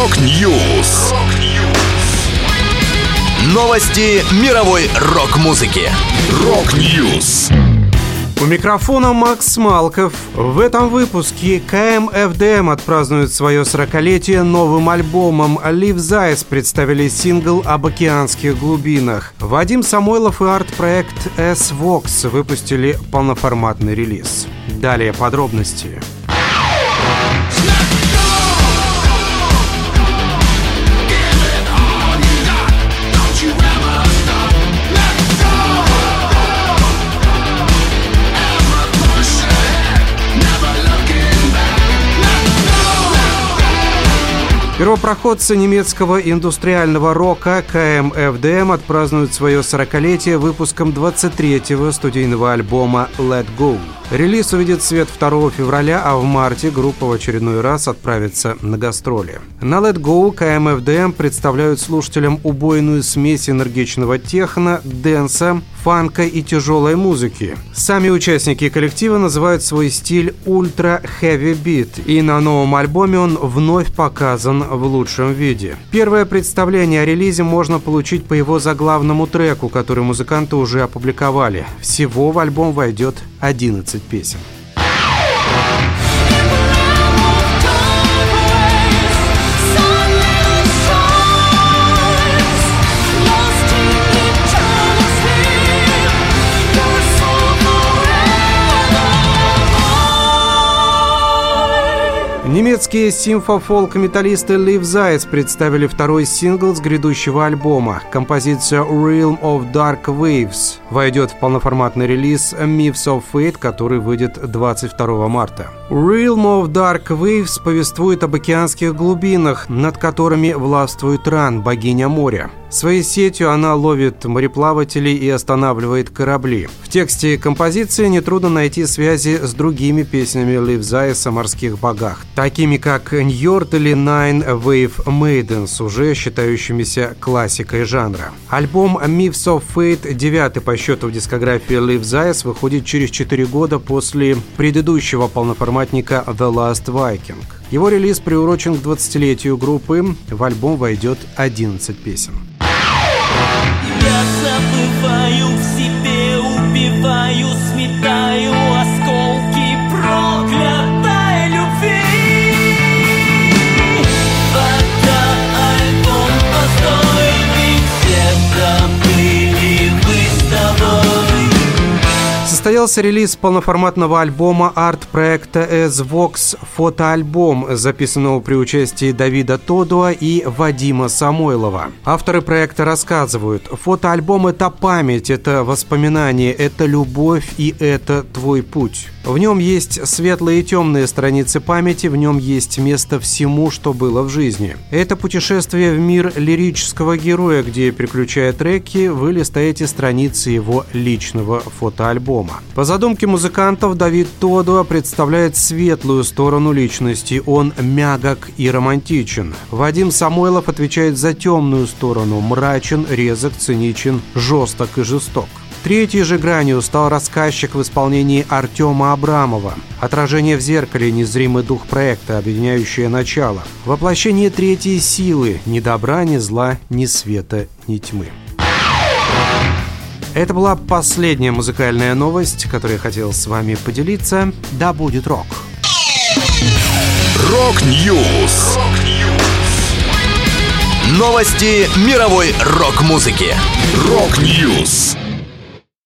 Rock News. Новости мировой рок-музыки. Rock News. У микрофона Макс Малков. В этом выпуске KMFDM отпразднует свое 40-летие новым альбомом. Leaves' Eyes представили сингл об океанских глубинах. Вадим Самойлов и арт-проект S-Vox выпустили полноформатный релиз. Далее подробности. Первопроходцы немецкого индустриального рока КМФДМ отпразднуют свое 40-летие выпуском 23-го студийного альбома «Let Go». Релиз увидит свет 2 февраля, а в марте группа в очередной раз отправится на гастроли. На Let Go КМФДМ представляют слушателям убойную смесь энергичного техно, дэнса, фанка и тяжелой музыки. Сами участники коллектива называют свой стиль ультра heavy beat, и на новом альбоме он вновь показан в лучшем виде. Первое представление о релизе можно получить по его заглавному треку, который музыканты уже опубликовали. Всего в альбом войдет 11 песен. Немецкие симфофолк-металлисты Live Заяц представили второй сингл с грядущего альбома. Композиция Realm of Dark Waves войдет в полноформатный релиз Myths of Fate, который выйдет 22 марта. Realm of Dark Waves повествует об океанских глубинах, над которыми властвует Ран, богиня моря. Своей сетью она ловит мореплавателей и останавливает корабли. В тексте композиции нетрудно найти связи с другими песнями Liv Зайс о морских богах, такими как Ньорд или Nine Wave Maidens, уже считающимися классикой жанра. Альбом Myths of Fate, девятый по счету в дискографии Liv Зайс, выходит через 4 года после предыдущего полноформатника The Last Viking. Его релиз приурочен к 20-летию группы. В альбом войдет 11 песен. Состоялся релиз полноформатного альбома арт-проекта S-Vox фотоальбом, записанного при участии Давида Тодуа и Вадима Самойлова. Авторы проекта рассказывают, фотоальбом – это память, это воспоминание, это любовь и это твой путь. В нем есть светлые и темные страницы памяти, в нем есть место всему, что было в жизни. Это путешествие в мир лирического героя, где, приключая треки, вы листаете страницы его личного фотоальбома. По задумке музыкантов, Давид Тодуа представляет светлую сторону личности. Он мягок и романтичен. Вадим Самойлов отвечает за темную сторону. Мрачен, резок, циничен, жесток и жесток. Третьей же гранью стал рассказчик в исполнении Артема Абрамова. Отражение в зеркале – незримый дух проекта, объединяющее начало. Воплощение третьей силы – ни добра, ни зла, ни света, ни тьмы. Это была последняя музыкальная новость, которую я хотел с вами поделиться. Да будет рок! Rock News. Новости мировой рок-музыки. Рок-Ньюс.